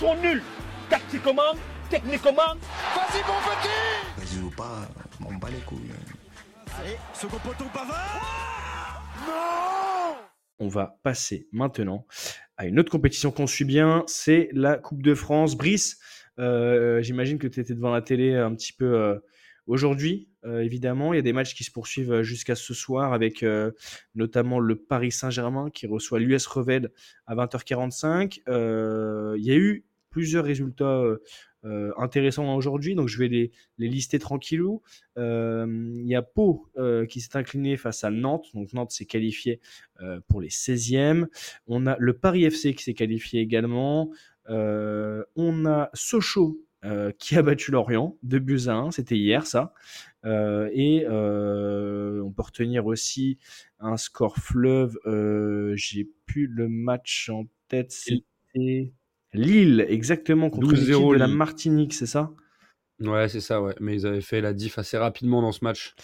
sont nuls. Tactiquement, techniquement. Vas-y, mon petit Vas-y ou pas, on bat les couilles. Allez, second poteau Pavard Non On va passer maintenant à une autre compétition qu'on suit bien, c'est la Coupe de France. Brice, euh, j'imagine que tu étais devant la télé un petit peu euh, aujourd'hui, euh, évidemment. Il y a des matchs qui se poursuivent jusqu'à ce soir avec notamment le Paris Saint-Germain qui reçoit l'US Revel à 20h45. il y a eu plusieurs résultats euh, intéressants aujourd'hui, donc je vais les, les lister tranquillou. Il y a Pau qui s'est incliné face à Nantes, donc Nantes s'est qualifié pour les 16e. On a le Paris FC qui s'est qualifié également. on a Sochaux qui a battu Lorient, 2 buts à 1, c'était hier ça. et on peut retenir aussi un score fleuve, j'ai plus le match en tête, c'était Lille, exactement, contre l'équipe de la Martinique, c'est ça? Ouais, c'est ça, ouais. Mais ils avaient fait la diff assez rapidement dans ce match.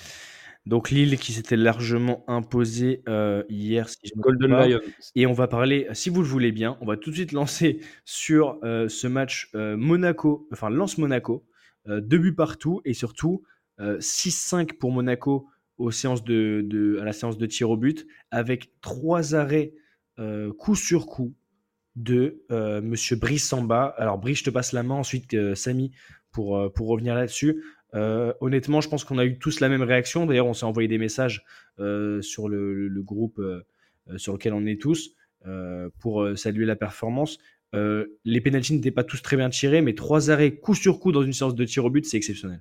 Donc Lille qui s'était largement imposé euh, hier, si je Golden Lion. Et on va parler, si vous le voulez bien, on va tout de suite lancer sur euh, ce match euh, Monaco, enfin Lance Monaco, deux buts partout et surtout 6-5 pour Monaco aux séances de, à la séance de tir au but, avec trois arrêts coup sur coup de euh, Monsieur Brice Samba. Alors Brice, je te passe la main, ensuite euh, Samy pour, euh, pour revenir là-dessus. honnêtement, je pense qu'on a eu tous la même réaction. D'ailleurs, on s'est envoyé des messages sur le, groupe sur lequel on est tous pour saluer la performance. les pénalties n'étaient pas tous très bien tirés, mais trois arrêts coup sur coup dans une séance de tir au but, c'est exceptionnel.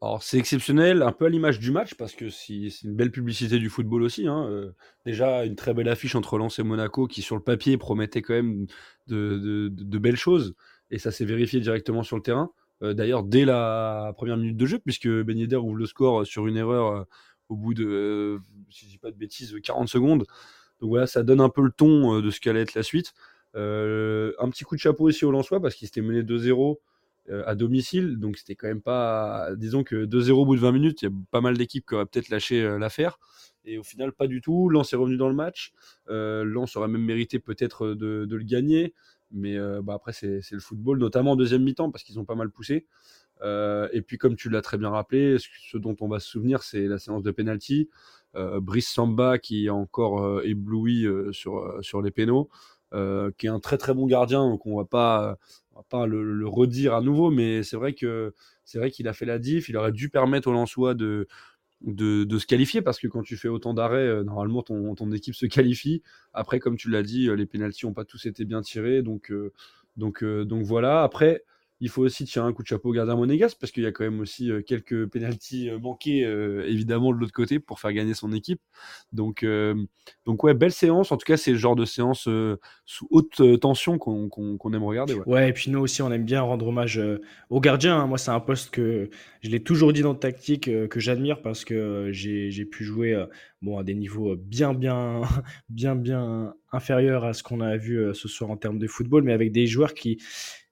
Alors c'est exceptionnel, un peu à l'image du match, parce que c'est une belle publicité du football aussi. Hein, euh, déjà, une très belle affiche entre Lens et Monaco qui, sur le papier, promettait quand même de, belles choses. Et ça s'est vérifié directement sur le terrain. Euh, d'ailleurs, dès la première minute de jeu, puisque Ben ouvre le score sur une erreur euh, au bout de, si je dis pas de bêtises, 40 secondes. Donc voilà, ça donne un peu le ton de ce qu'allait être la suite. un petit coup de chapeau ici au Lensois, parce qu'il s'était mené 2-0 euh, à domicile. Donc c'était quand même pas. Disons que 2-0 au bout de 20 minutes, il y a pas mal d'équipes qui auraient peut-être lâché euh, l'affaire. Et au final, pas du tout. Lens est revenu dans le match. Euh, aurait même mérité peut-être de, le gagner. Mais bah, après, c'est le football, notamment en deuxième mi-temps, parce qu'ils ont pas mal poussé. et puis, comme tu l'as très bien rappelé, ce dont on va se souvenir, c'est la séance de penalty. Brice Samba qui a encore ébloui sur, sur les pénaux. qui est un très très bon gardien, donc on va pas, pas le, redire à nouveau, mais c'est vrai qu'il a fait la diff. Il aurait dû permettre au Lensois de, se qualifier parce que quand tu fais autant d'arrêts, euh, normalement ton, équipe se qualifie. Après, comme tu l'as dit, euh, les pénalties n'ont pas tous été bien tirés, donc euh, donc donc voilà. Après, il faut aussi tirer un coup de chapeau au gardien monégasque parce qu'il y a quand même aussi euh, quelques pénalties euh, manqués euh, évidemment de l'autre côté pour faire gagner son équipe. Donc, donc ouais, belle séance. En tout cas, c'est le genre de séance sous haute tension qu'on aime regarder. Ouais. et puis nous aussi, on aime bien rendre hommage aux gardiens. Hein. Moi, c'est un poste que je l'ai toujours dit dans le tactique que j'admire parce que j'ai pu jouer bon, à des niveaux bien, bien, bien, bien inférieurs à ce qu'on a vu ce soir en termes de football, mais avec des joueurs qui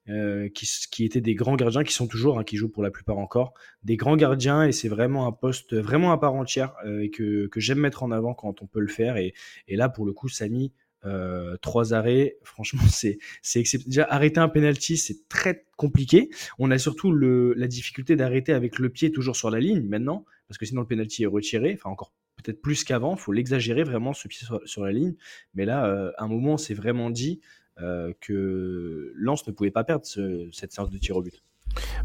euh, qui, étaient des grands gardiens, qui sont toujours, hein, qui jouent pour la plupart encore, des grands gardiens, et c'est vraiment un poste vraiment à part entière, euh, et que, j'aime mettre en avant quand on peut le faire. Et, là, pour le coup, Samy, euh, trois arrêts, franchement, c'est exceptionnel. Déjà, arrêter un penalty, c'est très compliqué. On a surtout la difficulté d'arrêter avec le pied toujours sur la ligne maintenant, parce que sinon le penalty est retiré, enfin encore peut-être plus qu'avant, il faut l'exagérer vraiment, ce pied sur, sur, la ligne. Mais là, euh, à un moment, c'est vraiment dit, euh, que Lens ne pouvait pas perdre cette séance de tir au but.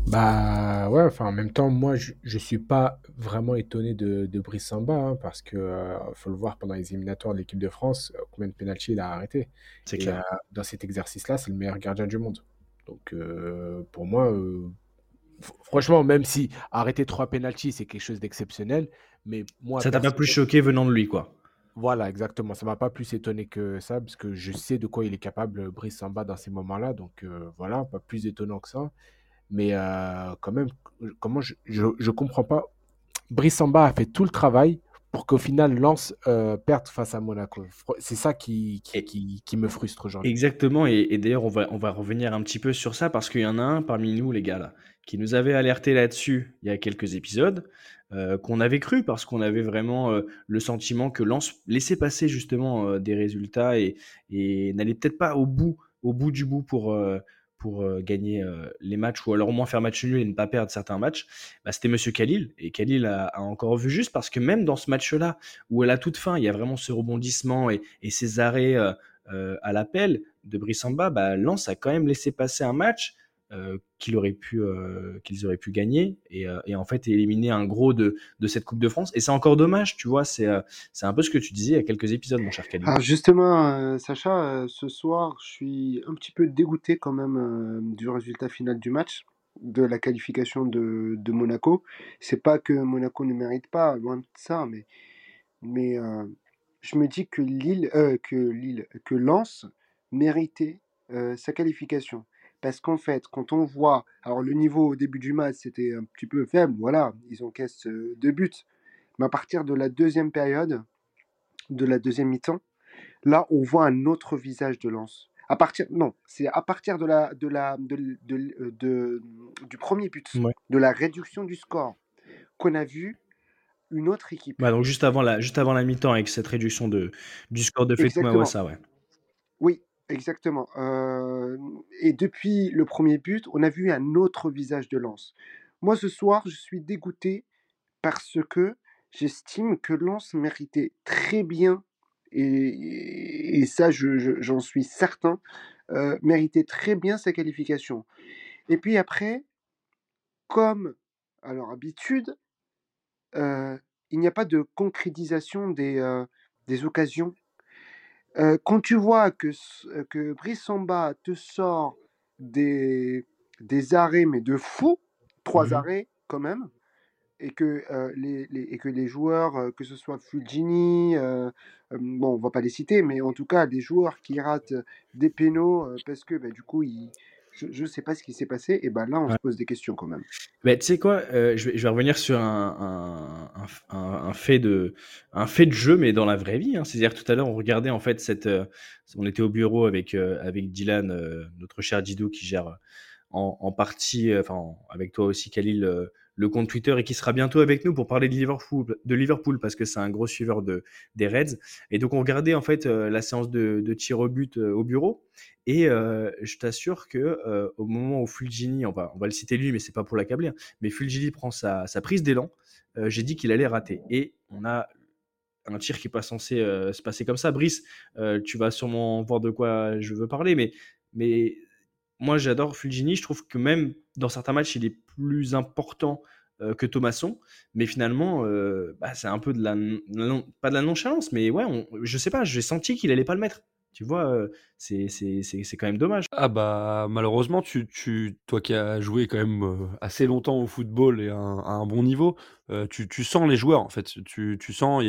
Bah ouais, enfin en même temps, moi je, je suis pas vraiment étonné de, de Brice Samba hein, parce que euh, faut le voir pendant les éliminatoires de l'équipe de France, euh, combien de pénalty il a arrêté. C'est clair. dans cet exercice-là, c'est le meilleur gardien du monde. Donc pour moi, franchement, même si arrêter trois pénalties c'est quelque chose d'exceptionnel, mais moi ça t'a pas plus choqué venant de lui quoi. Voilà, exactement. Ça m'a pas plus étonné que ça, parce que je sais de quoi il est capable, Brice Samba, dans ces moments-là. Donc euh, voilà, pas plus étonnant que ça. Mais euh, quand même, comment je, je, comprends pas. Brice Samba a fait tout le travail pour qu'au final Lens euh, perde face à Monaco. C'est ça qui, qui, qui, me frustre aujourd'hui. Exactement, et, et d'ailleurs on va, on va revenir un petit peu sur ça parce qu'il y en a un parmi nous, les gars, là, qui nous avait alerté là-dessus il y a quelques épisodes. Euh, qu'on avait cru parce qu'on avait vraiment euh, le sentiment que Lens laissait passer justement euh, des résultats et, n'allait peut-être pas au bout au bout du bout pour, pour gagner les matchs ou alors au moins faire match nul et ne pas perdre certains matchs, bah, c'était Monsieur Khalil. Et Khalil a, encore vu juste parce que même dans ce match-là, où à la toute fin, il y a vraiment ce rebondissement et, ces arrêts à l'appel de Brissamba, bah, Lens a quand même laissé passer un match qu'ils auraient pu euh, auraient pu gagner et, euh, et, en fait éliminer un gros de, de cette Coupe de France. Et c'est encore dommage tu vois c'est un peu ce que tu disais il y a quelques épisodes mon cher Khalid. Alors justement Sacha ce soir je suis un petit peu dégoûté quand même du résultat final du match de la qualification de, de Monaco. C'est pas que Monaco ne mérite pas loin de ça mais mais je me dis que Lille que Lille que Lens méritait sa qualification parce qu'en fait, quand on voit, alors le niveau au début du match, c'était un petit peu faible, voilà, ils encaissent deux buts. Mais à partir de la deuxième période, de la deuxième mi-temps, là, on voit un autre visage de Lens. À partir, non, c'est à partir de la, de la, de, de, du premier but, de la réduction du score, qu'on a vu une autre équipe. Bah donc juste avant la, juste avant la mi-temps, avec cette réduction de, du score de ça, ouais. Oui, Exactement. et depuis le premier but, on a vu un autre visage de Lens. Moi, ce soir, je suis dégoûté parce que j'estime que Lens méritait très bien, et, ça, j'en suis certain, méritait très bien sa qualification. Et puis après, comme à leur habitude, il n'y a pas de concrétisation des, des occasions quand tu vois que que Brice Samba te sort des des arrêts, mais de fou, trois mmh arrêts quand même, et que, les les et que les joueurs, que ce soit Fulgini, bon, on va pas les citer, mais en tout cas des joueurs qui ratent, des pénaux, parce que, bah, du coup, ils je ne sais pas ce qui s'est passé, et ben là, on se pose des questions quand même. Mais tu sais quoi, euh, je, vais, je, vais, revenir sur un, un, un, fait de, un fait de jeu, mais dans la vraie vie. Hein. C'est-à-dire tout à l'heure, on regardait en fait cette. Euh, on était au bureau avec, euh, avec Dylan, notre cher Didou, qui gère en, en partie, enfin, avec toi aussi, Khalil le compte Twitter et qui sera bientôt avec nous pour parler de Liverpool, de Liverpool parce que c'est un gros suiveur de, des Reds. Et donc on regardait en fait euh, la séance de, tir au but euh, au bureau. Et euh, je t'assure que au moment où Fulgini, on va, on va le citer lui, mais c'est pas pour l'accabler, hein, mais Fulgini prend sa, sa prise d'élan, j'ai dit qu'il allait rater. Et on a un tir qui n'est pas censé se passer comme ça. Brice, tu vas sûrement voir de quoi je veux parler, mais, mais moi j'adore Fulgini. Je trouve que même dans certains matchs, il est plus important euh, que Thomasson. Mais finalement, euh, bah, c'est un peu de la, pas de la nonchalance, mais ouais, on, je sais pas, j'ai senti qu'il allait pas le mettre. Tu vois, c'est quand même dommage. Ah bah malheureusement, tu, tu, toi qui as joué quand même assez longtemps au football et à un, bon niveau, tu, tu, sens les joueurs en fait. Tu, tu sens,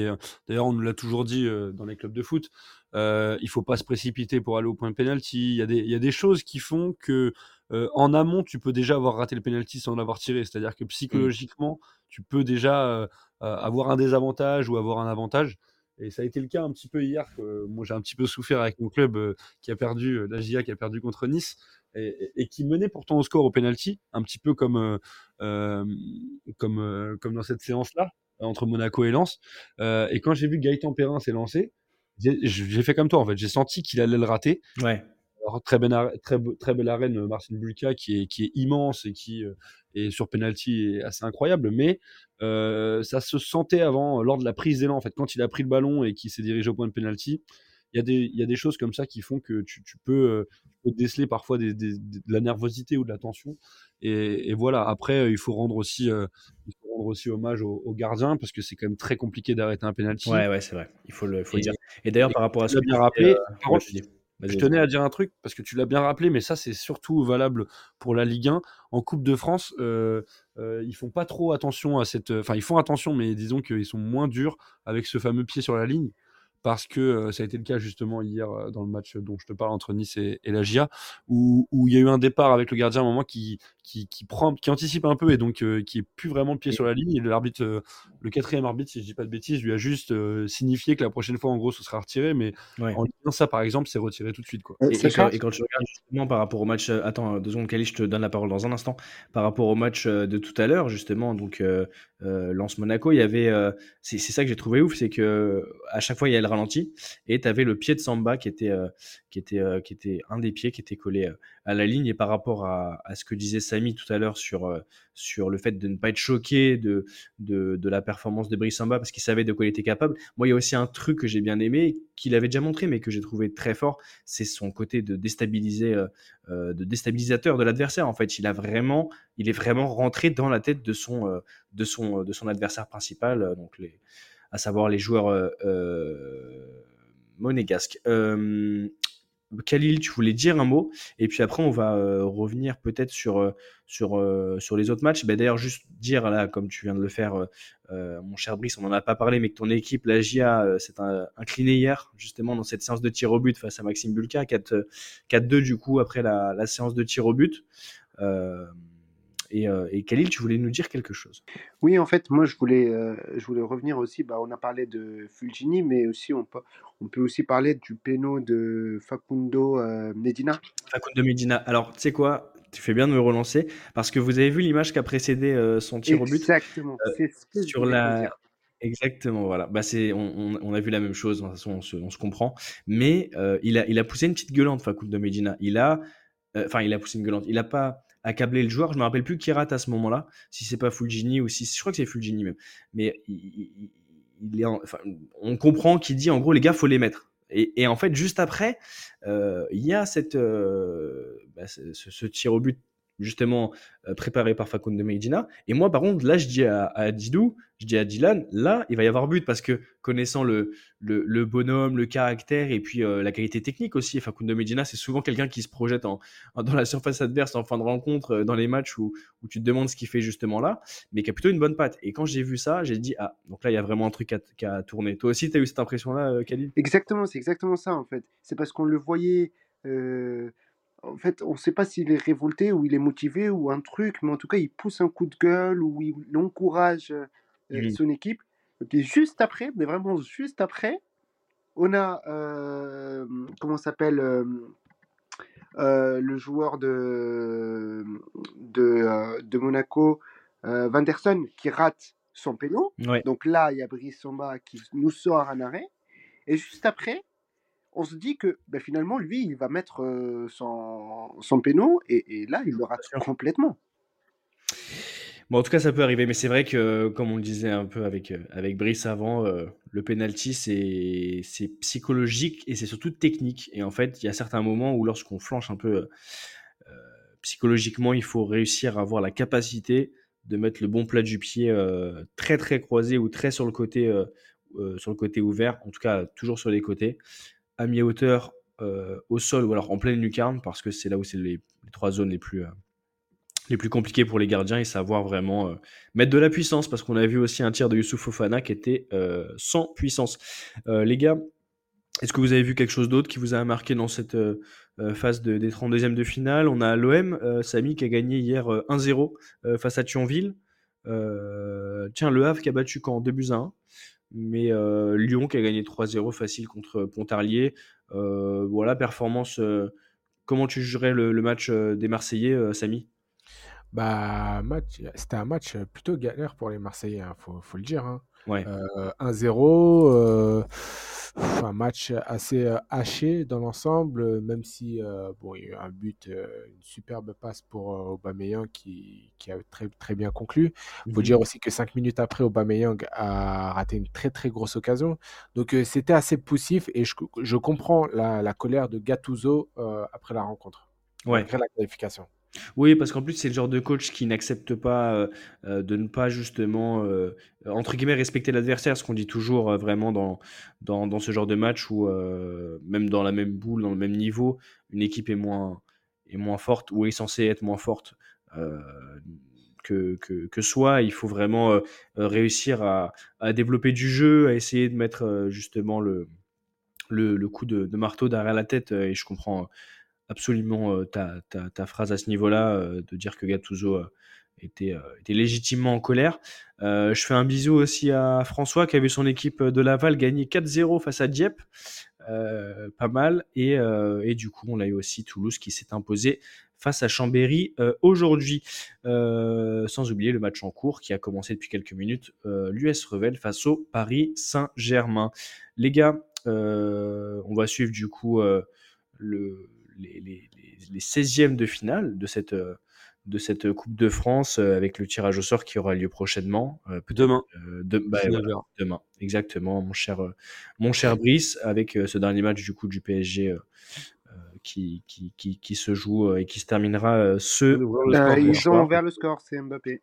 d'ailleurs on nous l'a toujours dit dans les clubs de foot, euh, il faut pas se précipiter pour aller au point de penalty. Il y, a des, il y a des choses qui font que euh, en amont, tu peux déjà avoir raté le penalty sans l'avoir tiré. C'est-à-dire que mmh. psychologiquement, tu peux déjà euh, avoir un désavantage ou avoir un avantage. Et ça a été le cas un petit peu hier. moi, j'ai un petit peu souffert avec mon club qui a perdu, la GIA qui a perdu contre Nice. Et, qui menait pourtant au score au penalty, un petit peu comme, comme, comme dans cette séance-là, entre Monaco et Lens. et quand j'ai vu Gaëtan Perrin s'est lancé, j'ai fait comme toi en fait. J'ai senti qu'il allait le rater. Ouais. Alors, très, belle, très, très belle arène, euh, Marcin Bulka, qui est, qui est immense et qui euh, est sur penalty est assez incroyable. Mais euh, ça se sentait avant, lors de la prise d'élan, en fait, quand il a pris le ballon et qu'il s'est dirigé au point de penalty. Il y, a des, il y a des choses comme ça qui font que tu, tu, peux, déceler parfois des, de la nervosité ou de la tension. Et, et voilà, après, il faut rendre aussi, il faut rendre aussi hommage aux, gardiens parce que c'est quand même très compliqué d'arrêter un penalty. Ouais, ouais, c'est vrai. Il faut le, faut dire. Et d'ailleurs, par rapport à ce que bien rappelé, je tenais à dire un truc parce que tu l'as bien rappelé, mais ça c'est surtout valable pour la Ligue 1. En Coupe de France, euh, euh, ils font pas trop attention à cette. Enfin, ils font attention, mais disons qu'ils sont moins durs avec ce fameux pied sur la ligne parce que euh, ça a été le cas justement hier euh, dans le match dont je te parle entre Nice et, la GIA, où, où, il y a eu un départ avec le gardien à un moment qui, qui, qui prend, qui anticipe un peu et donc euh, qui est plus vraiment le pied sur la ligne. Et l'arbitre, le quatrième arbitre, si je dis pas de bêtises, lui a juste signifié que la prochaine fois, en gros, ce sera retiré. Mais en disant ça, par exemple, c'est retiré tout de suite. Quoi. Et, quand, tu regardes justement par rapport au match, attends deux secondes, Kali, je te donne la parole dans un instant. Par rapport au match de tout à l'heure, justement, donc Lance Monaco, il y avait, c'est ça que j'ai trouvé ouf, c'est que à chaque fois il y a le ralenti et tu avais le pied de Samba était, qui était un des pieds qui était collé à la ligne et par rapport à, ce que disait Samy tout à l'heure sur, sur le fait de ne pas être choqué de, la performance de Brice Samba parce qu'il savait de quoi il était capable. Moi, il y a aussi un truc que j'ai bien aimé qu'il avait déjà montré mais que j'ai trouvé très fort, c'est son côté de déstabiliser, de déstabilisateur de l'adversaire. En fait, il est vraiment rentré dans la tête de son, de son de son adversaire principal, euh, donc à savoir les joueurs euh, euh, monégasques. Khalil, tu voulais dire un mot, et puis après on va revenir peut-être sur, sur, sur les autres matchs. Ben, D'ailleurs, juste dire, là, comme tu viens de le faire, mon cher Brice, on n'en a pas parlé, mais que ton équipe, la GIA, s'est inclinée hier, justement, dans cette séance de tir au but face à Maxime Bulka, 4-2 du coup, après la, séance de tir au but. Et, euh, et, Khalil, tu voulais nous dire quelque chose Oui, en fait, moi, je voulais, euh, je voulais revenir aussi. Bah, on a parlé de Fulgini, mais aussi on peut, on peut aussi parler du péno de Facundo euh, Medina. Facundo Medina. Alors, tu sais quoi? Tu fais bien de me relancer parce que vous avez vu l'image qui a précédé son tir au but. Exactement. c'est ce que sur la. Exactement, voilà. Bah c'est, on, on, a vu la même chose. De toute façon, on se, on se comprend. Mais il a, il a poussé une petite gueulante, Facundo Medina. Il a, enfin, il a poussé une gueulante. Il a pas accabler le joueur. Je me rappelle plus qui rate à ce moment-là, si c'est pas Fulgini ou si je crois que c'est Fulgini même. Mais il, est enfin, on comprend qu'il dit en gros les gars faut les mettre. Et, en fait juste après, euh, il y a cette, euh, bah, ce, tir au but justement euh, préparé par Facundo Medina. Et moi, par contre, là, je dis à, Didou, je dis à Dylan, là, il va y avoir but parce que connaissant le, le, bonhomme, le caractère et puis euh, la qualité technique aussi, Facundo Medina, c'est souvent quelqu'un qui se projette en, dans la surface adverse en fin de rencontre, euh, dans les matchs où, où tu te demandes ce qu'il fait justement là, mais qui a plutôt une bonne patte. Et quand j'ai vu ça, j'ai dit, ah, donc là, il y a vraiment un truc qui a, tourné. Toi aussi, tu as eu cette impression-là, Khalid Exactement, c'est exactement ça en fait. C'est parce qu'on le voyait en fait, on ne sait pas s'il est révolté ou il est motivé ou un truc, mais en tout cas, il pousse un coup de gueule ou il encourage euh, euh, son équipe. Et juste après, mais vraiment juste après, on a, euh, comment s'appelle, le joueur de, de, de Monaco, Vanderson, qui rate son péno. Donc là, il y a Brice Samba qui nous sort un arrêt. Et juste après, on se dit que ben, finalement, lui, il va mettre son, son péno et, là, il le rate complètement. Bon, en tout cas, ça peut arriver, mais c'est vrai que, comme on le disait un peu avec, avec Brice avant, le penalty, c'est psychologique et c'est surtout technique. Et en fait, il y a certains moments où, lorsqu'on flanche un peu psychologiquement, il faut réussir à avoir la capacité de mettre le bon plat du pied très très croisé ou très sur le côté sur le côté ouvert, en tout cas toujours sur les côtés à mi-hauteur euh, au sol ou alors en pleine lucarne parce que c'est là où c'est les, trois zones les plus, euh, les plus compliquées pour les gardiens et savoir vraiment euh, mettre de la puissance parce qu'on a vu aussi un tir de Youssouf Fofana qui était sans puissance. les gars, est-ce que vous avez vu quelque chose d'autre qui vous a marqué dans cette phase de, des 32e de finale? On a l'OM, Samy qui a gagné hier 1-0 face à Thionville. tiens, Le Havre qui a battu quand 2 buts à 1 mais euh, Lyon qui a gagné 3-0 facile contre Pontarlier. Euh, voilà, performance. Euh, comment tu jugerais le, match des Marseillais, Samy? Bah, match, c'était un match plutôt galère pour les Marseillais, il hein, faut, faut, le dire. Hein. Ouais. 1-0 un match assez euh, haché dans l'ensemble, euh, même si euh, bon, il y a eu un but, une superbe passe pour Aubameyang qui, qui a très, très bien conclu. Il faut mmh dire aussi que cinq minutes après, Aubameyang a raté une très très grosse occasion. Donc c'était assez poussif et je, je comprends la, la, colère de Gattuso après la rencontre, ouais. après la qualification. Oui, parce qu'en plus, c'est le genre de coach qui n'accepte pas euh, euh, de ne pas justement, euh, entre guillemets, respecter l'adversaire, ce qu'on dit toujours vraiment dans, dans, dans, ce genre de match où, même dans la même boule, dans le même niveau, une équipe est moins, est moins forte ou est censée être moins forte que, que, que, soi. Il faut vraiment réussir à, à, développer du jeu, à essayer de mettre justement le, le, coup de marteau derrière la tête. Et je comprends absolument ta, phrase à ce niveau-là, de dire que Gattuso était, légitimement en colère. je fais un bisou aussi à François qui a vu son équipe de Laval gagner 4-0 face à Dieppe. pas mal. Et, du coup, on a eu aussi Toulouse qui s'est imposé face à Chambéry aujourd'hui. sans oublier le match en cours qui a commencé depuis quelques minutes, l'US Revel face au Paris Saint-Germain. Les gars, on va suivre du coup le, les, les, les, 16e de finale de cette de cette Coupe de France euh, avec le tirage au sort qui aura lieu prochainement. Euh, demain. Euh, bah, demain, exactement, mon cher, mon cher Brice, avec ce dernier match du coup du PSG qui, qui, qui, qui, se joue et qui se terminera ce. ils ont ouvert le score, c'est Mbappé.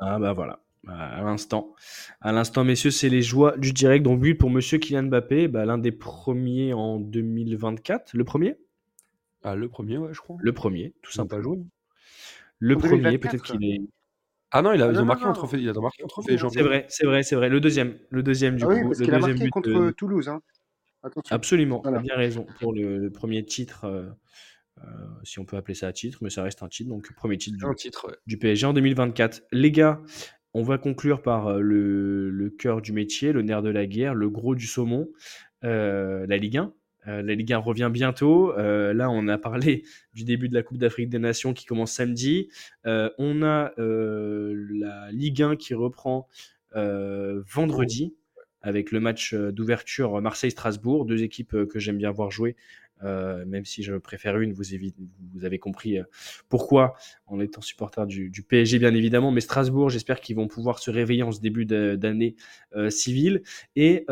Ah bah voilà. À l'instant, à l'instant, messieurs, c'est les joies du direct. Donc, but pour Monsieur Kylian Mbappé, bah, l'un des premiers en 2024. Le premier? Ah, le premier, ouais, je crois. Le premier, tout simplement. Pas joué. Le premier, peut-être qu'il est. Ah non, il a, ah ils ont marqué un trophée. Il a marqué un trophée. C'est vrai, c'est vrai, c'est vrai. Le deuxième, le deuxième du ah coup. Oui, parce le qu'il a deuxième marqué contre Toulouse. Hein. Absolument, bien raison pour le, premier titre, euh, euh, si on peut appeler ça un titre, mais ça reste un titre. Donc premier titre du, titre, du PSG en 2024. Les gars, on va conclure par euh, le, le cœur du métier, le nerf de la guerre, le gros du saumon, la Ligue 1. Euh, la Ligue 1 revient bientôt. Euh, là, on a parlé du début de la Coupe d'Afrique des Nations qui commence samedi. Euh, on a la Ligue 1 qui reprend vendredi avec le match d'ouverture Marseille-Strasbourg, deux équipes que j'aime bien voir jouer. même si je préfère une, vous, vous avez compris pourquoi, en étant supporter du, du, PSG bien évidemment, mais Strasbourg, j'espère qu'ils vont pouvoir se réveiller en ce début d'année civile. Et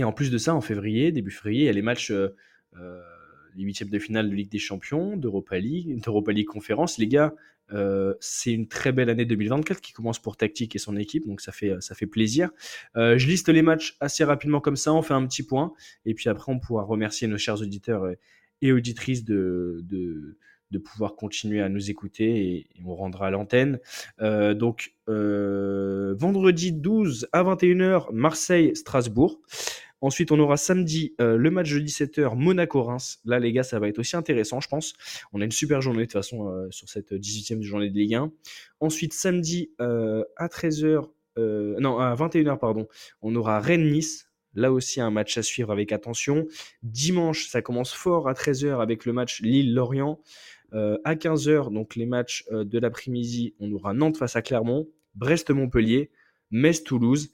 et en plus de ça, en février, début février, il y a les matchs, euh, euh, les huitièmes de finale de Ligue des Champions, d'Europa League, d'Europa League Conférence. Les gars, euh, c'est une très belle année 2024 qui commence pour Tactique et son équipe, donc ça fait, ça fait plaisir. je liste les matchs assez rapidement comme ça, on fait un petit point, et puis après on pourra remercier nos chers auditeurs et auditrices de, de pouvoir continuer à nous écouter et, on rendra l'antenne. Donc, vendredi 12 à 21h, Marseille-Strasbourg. Ensuite, on aura samedi euh, le match de 17h, Monaco-Reims. Là, les gars, ça va être aussi intéressant, je pense. On a une super journée de toute façon sur cette 18e journée de Ligue 1. Ensuite, samedi à 13h, non, à 21h, pardon, on aura Rennes-Nice. Là aussi, un match à suivre avec attention. Dimanche, ça commence fort à 13h avec le match Lille-Lorient. Euh, à 15h, donc les matchs euh, de l'après-midi, on aura Nantes face à Clermont, Brest-Montpellier, Metz-Toulouse.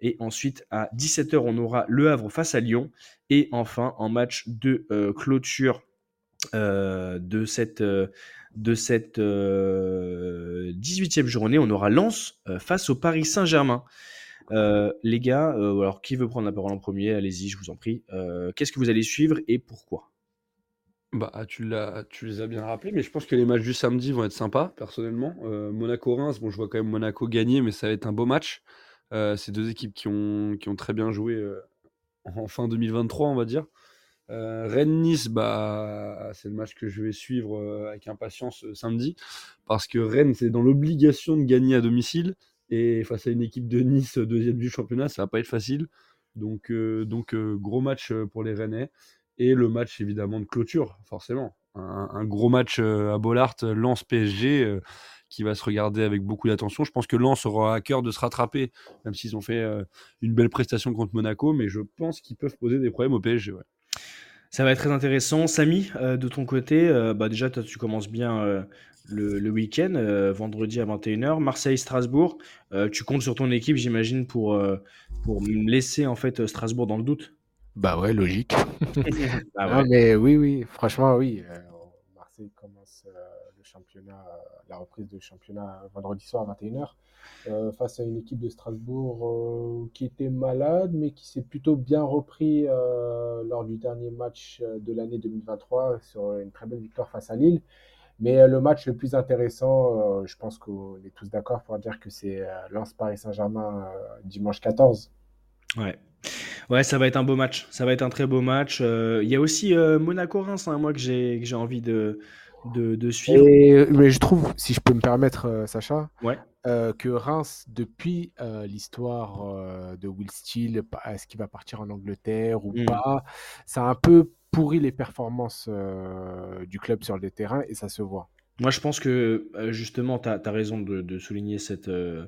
Et ensuite, à 17h, on aura Le Havre face à Lyon. Et enfin, en match de euh, clôture de cette, de cette 18e journée, on aura Lens face au Paris Saint-Germain. les gars, alors qui veut prendre la parole en premier? Allez-y, je vous en prie. Qu'est-ce que vous allez suivre et pourquoi? Bah, tu les as bien rappelés, mais je pense que les matchs du samedi vont être sympas, personnellement. Euh, Monaco-Reims, bon, je vois quand même Monaco gagner, mais ça va être un beau match. Euh, c'est deux équipes qui ont, très bien joué euh, en fin 2023, on va dire. Rennes-Nice, bah, c'est le match que je vais suivre avec impatience samedi, parce que Rennes, c'est dans l'obligation de gagner à domicile, et face à une équipe de Nice, deuxième du championnat, ça va pas être facile. Donc, donc gros match pour les Rennais et le match évidemment de clôture, forcément. Un, gros match euh, à Bollard, Lens PSG, euh, qui va se regarder avec beaucoup d'attention. Je pense que Lens aura à cœur de se rattraper, même s'ils ont fait euh, une belle prestation contre Monaco, mais je pense qu'ils peuvent poser des problèmes au PSG. Ça va être très intéressant. Samy, de ton côté, bah déjà, toi, tu commences bien le, week-end, vendredi à 21h. Marseille-Strasbourg, tu comptes sur ton équipe, j'imagine, pour, pour laisser en fait Strasbourg dans le doute? Bah ouais, logique. Ah mais oui, oui, franchement, oui. Euh, Marseille commence euh, championnat, la reprise de championnat vendredi soir à 21h euh, face à une équipe de Strasbourg qui était malade, mais qui s'est plutôt bien repris lors du dernier match de l'année 2023 sur une très belle victoire face à Lille. Mais le match le plus intéressant, je pense qu'on est tous d'accord pour dire que c'est Lens Paris Saint-Germain dimanche 14. Ouais, Ouais, ça va être un beau match. Ça va être un très beau match. Euh, il y a aussi euh, Monaco-Reims, hein, moi, que j'ai envie de, de, suivre. mais je trouve, si je peux me permettre, euh, Sacha, ouais. que Reims, depuis l'histoire de Will Steele, est-ce qu'il va partir en Angleterre ou hmm. pas, ça a un peu pourri les performances du club sur le terrain et ça se voit. Moi, je pense que euh, justement, tu as, raison de, souligner cette, euh,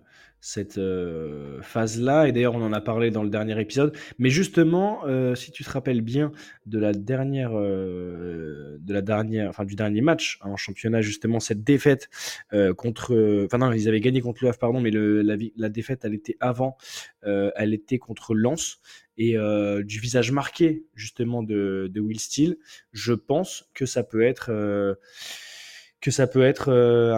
euh, phase-là. Et d'ailleurs, on en a parlé dans le dernier épisode. Mais justement, si tu te rappelles bien de la dernière, de la dernière, enfin du dernier match en championnat, justement, cette défaite contre, enfin non, ils avaient gagné contre le Havre, pardon, mais la, défaite, elle était avant, elle était contre Lens et du visage marqué justement de, de Will Steele. Je pense que ça peut être que ça peut être euh,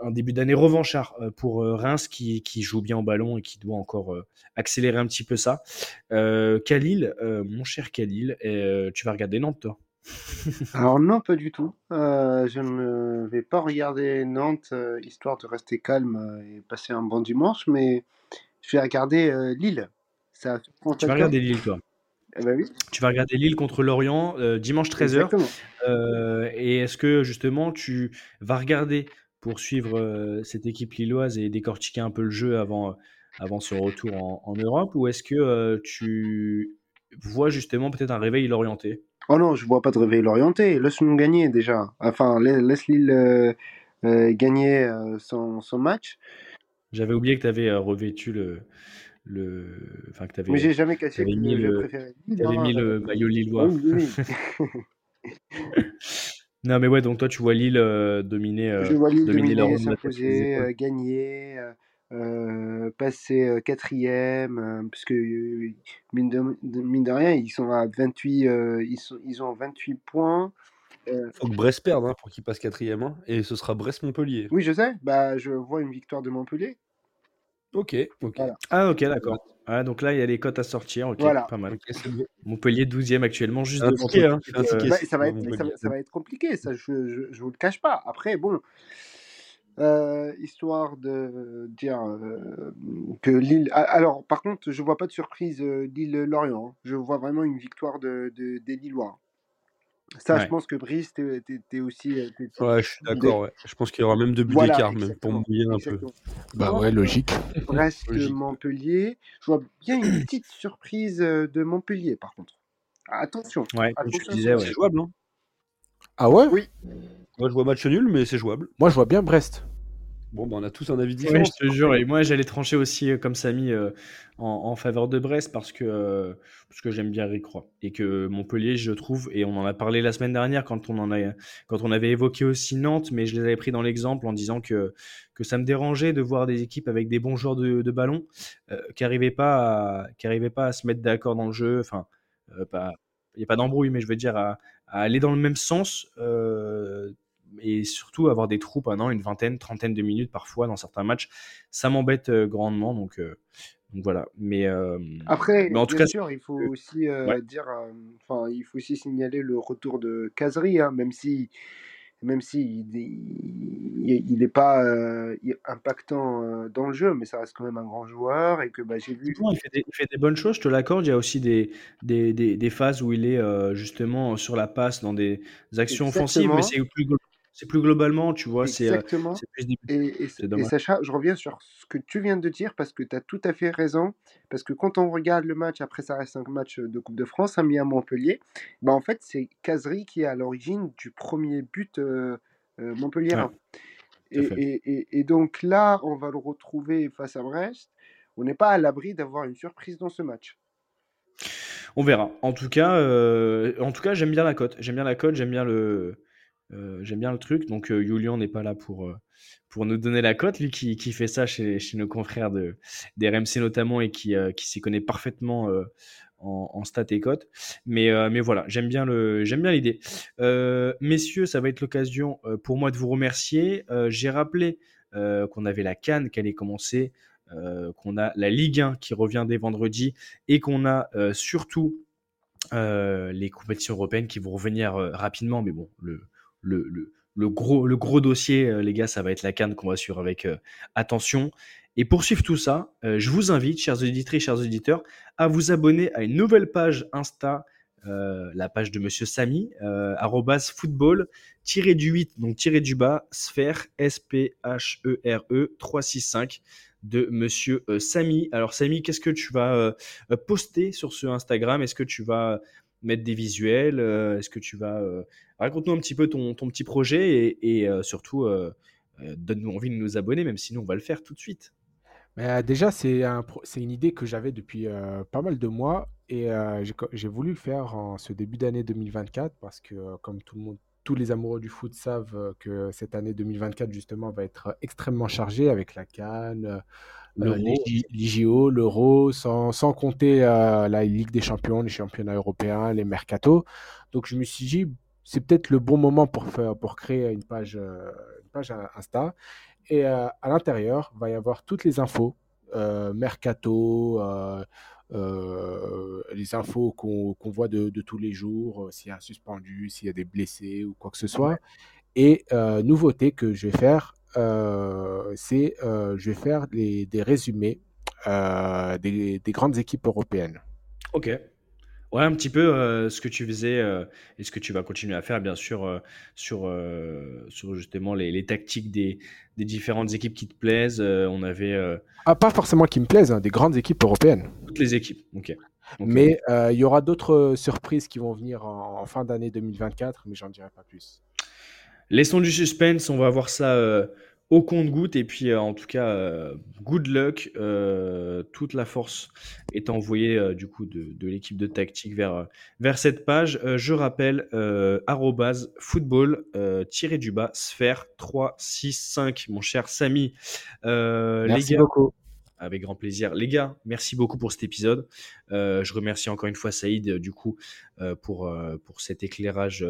un, début d'année revanchard euh, pour euh, Reims qui, joue bien au ballon et qui doit encore accélérer un petit peu ça. Khalil, mon cher Khalil, tu vas regarder Nantes toi? Alors non, pas du tout. je ne vais pas regarder Nantes histoire de rester calme et passer un bon dimanche, mais je vais regarder Lille. Ça, tu vas regarder Lille toi? Eh ben tu vas regarder Lille contre Lorient euh, dimanche 13h. Euh, et est-ce que justement tu vas regarder pour suivre euh, cette équipe lilloise et décortiquer un peu le jeu avant, avant son retour en, Europe? Ou est-ce que tu vois justement peut-être un réveil l'orienté Oh non, je vois pas de réveil l'orienté. Laisse-nous gagner déjà. Enfin, laisse Lille gagner son, son match. J'avais oublié que tu avais revêtu le, le. Enfin, que tu avais. Mais j'ai jamais caché que mis le, préféré. T'avais mis le maillot lillois. Oui, non, mais ouais, donc toi, tu vois Lille euh, dominer. Euh, je vois Lille dominer, dominer s'imposer, euh, gagner, euh, passer quatrième, parce que mine de, mine de, rien, ils sont à 28, ils, sont, ils ont 28 points. Faut que Brest perde hein, pour qu'il passe quatrième, hein, et ce sera Brest-Montpellier. Oui, je sais. Bah, je vois une victoire de Montpellier. Ok, ok. Ah, ok, d'accord. Ah, donc là, il y a les cotes à sortir. Ok, voilà. pas mal. Montpellier 12e actuellement, juste devant. Hein, bah, ça, va être, ça, va être, compliqué, ça, je ne vous le cache pas. Après, bon, euh, histoire de dire euh, que Lille. Ah, alors, par contre, je vois pas de surprise euh, Lille-Lorient. Hein. Je vois vraiment une victoire de, de des Lillois. Ça, je pense que Brice, t'es aussi. Euh, ouais, je suis d'accord. Ouais. Je pense qu'il y aura même deux buts d'écart, même pour mouiller un peu. Bah ouais, logique. Brest, Montpellier. Je vois bien une petite surprise euh, de Montpellier, par contre. Attention. Ouais, comme je disais, c'est jouable. Hein ah ouais? Oui. Moi, je vois match nul, mais c'est jouable. Moi, je vois bien Brest. Bon, bah, on a tous un avis différent. je te jure. Et moi, j'allais trancher aussi, euh, comme Samy, euh, en, faveur de Brest parce que, euh, parce que j'aime bien Rick Roy. Et que Montpellier, je trouve, et on en a parlé la semaine dernière quand on, en a, quand on avait évoqué aussi Nantes, mais je les avais pris dans l'exemple en disant que, que ça me dérangeait de voir des équipes avec des bons joueurs de, ballon qui n'arrivaient pas, à, pas à se mettre d'accord dans le jeu. Enfin, il n'y a pas d'embrouille, mais je veux dire à, à, aller dans le même sens et surtout avoir des trous pendant une vingtaine, trentaine de minutes parfois dans certains matchs, ça m'embête euh, grandement. Donc, euh, donc, voilà. Mais euh, après, en tout bien cas, sûr, il faut aussi dire, enfin, il faut aussi signaler le retour de Casery, hein, même si même s'il il n'est pas impactant dans le jeu, mais ça reste quand même un grand joueur et que bah, j'ai vu. il, fait des, il, fait des, bonnes choses, je te l'accorde. Il y a aussi des, des, des, phases où il est justement sur la passe dans des actions offensives, mais c'est plus c'est plus globalement, tu vois, c'est euh, Exactement. et, et, Sacha, je reviens sur ce que tu viens de dire parce que tu as tout à fait raison. Parce que quand on regarde le match, après ça reste un match de Coupe de France, un mis à Montpellier, bah en fait, c'est Casery qui est à l'origine du premier but euh, euh, Montpellier. et, donc là, on va le retrouver face à Brest. On n'est pas à l'abri d'avoir une surprise dans ce match. On verra. En tout cas, en tout cas, j'aime bien la cote. J'aime bien la cote. J'aime bien le, euh, j'aime bien le truc. Donc, euh, Julian n'est pas là pour, euh, pour nous donner la cote, lui qui, qui fait ça chez, chez, nos confrères de, des RMC notamment et qui, qui s'y connaît parfaitement en, en stats et cotes. Mais, mais voilà, j'aime bien l'idée. messieurs, ça va être l'occasion pour moi de vous remercier. J'ai rappelé qu'on avait la Cannes qui allait commencer, qu'on a la Ligue 1 qui revient dès vendredi et qu'on a surtout les compétitions européennes qui vont revenir rapidement. Mais bon, le le, gros, dossier, euh, les gars, ça va être la canne qu'on va suivre avec euh, attention. Et pour suivre tout ça, euh, je vous invite, chers auditeurs, chers auditeurs, à vous abonner à une nouvelle page Insta, la page de Monsieur Samy, arrobas football, tiré du 8, donc tiré du bas, sphère, S-P-H-E-R-E, 365 de Monsieur Samy. Alors Samy, qu'est-ce que tu vas poster sur ce Instagram? Est-ce que tu vas mettre des visuels Est-ce que tu vas... Raconte-nous un petit peu ton, ton petit projet et, et surtout, donne-nous envie de nous abonner, même si nous, on va le faire tout de suite. Mais, déjà, c'est un c'est une idée que j'avais depuis, pas mal de mois et j'ai voulu le faire en ce début d'année 2024 parce que, comme tout le monde tous les amoureux du foot savent, que cette année 2024 justement va être extrêmement chargée avec la CAN, l'Euro, l'Euro, sans sans compter, la Ligue des champions, les championnats européens, les mercatos. Donc je me suis dit: «C'est peut-être le bon moment pour faire pour créer une page, une page Insta» et à l'intérieur, va y avoir toutes les infos, mercato, les infos qu'on voit de, tous les jours, s'il y a un suspendu, s'il y a des blessés ou quoi que ce soit. Et nouveauté que je vais faire, c'est je vais faire des résumés des, des, grandes équipes européennes. Ok. Ouais, un petit peu euh, ce que tu faisais euh, et ce que tu vas continuer à faire, bien sûr, euh, sur, sur justement les, tactiques des, des, différentes équipes qui te plaisent. on avait. Ah, pas forcément qui me plaisent, hein, des grandes équipes européennes. Toutes les équipes, ok. Mais il y aura d'autres surprises qui vont venir en, en fin d'année 2024, mais j'en dirai pas plus. Laissons du suspense, on va voir ça au compte-goutte. Et puis, euh, en tout cas, euh, good luck. Euh, toute la force est envoyée du coup de, l'équipe de tactique vers, vers cette page. je rappelle, football tiré du bas, sphère 3, 6, 5. Mon cher Samy. Merci beaucoup. Avec grand plaisir. Les gars, merci beaucoup pour cet épisode. je remercie encore une fois Saïd, du coup, pour, pour cet éclairage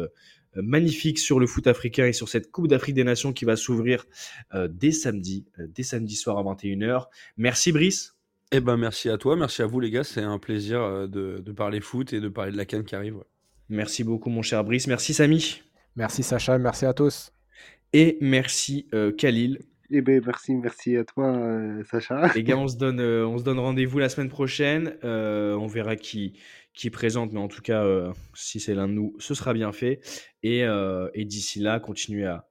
euh, magnifique sur le foot africain et sur cette Coupe d'Afrique des Nations qui va s'ouvrir euh, dès samedi, euh, dès samedi soir à 21h. Merci Brice. Eh ben merci à toi, merci à vous les gars, c'est un plaisir de, parler foot et de parler de la canne qui arrive. Merci beaucoup mon cher Brice, merci Samy. Merci Sacha, merci à tous. Et merci Khalil. Eh ben, merci, merci à toi, Sacha. Les gars, on se donne, on se donne rendez-vous la semaine prochaine. on verra qui, qui présente, mais en tout cas, euh, si c'est l'un de nous, ce sera bien fait. Et, euh, d'ici là, continuez à,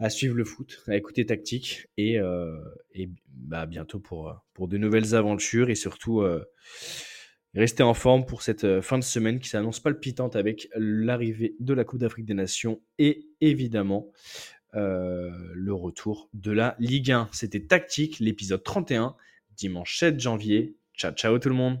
à, suivre le foot, à écouter Tactique, et, euh, et bah, bientôt pour, pour de nouvelles aventures, et surtout, rester en forme pour cette fin de semaine qui s'annonce palpitante avec l'arrivée de la Coupe d'Afrique des Nations, et évidemment, le retour de la Ligue 1. C'était Tactique, l'épisode 31, dimanche 7 janvier. Ciao, ciao tout le monde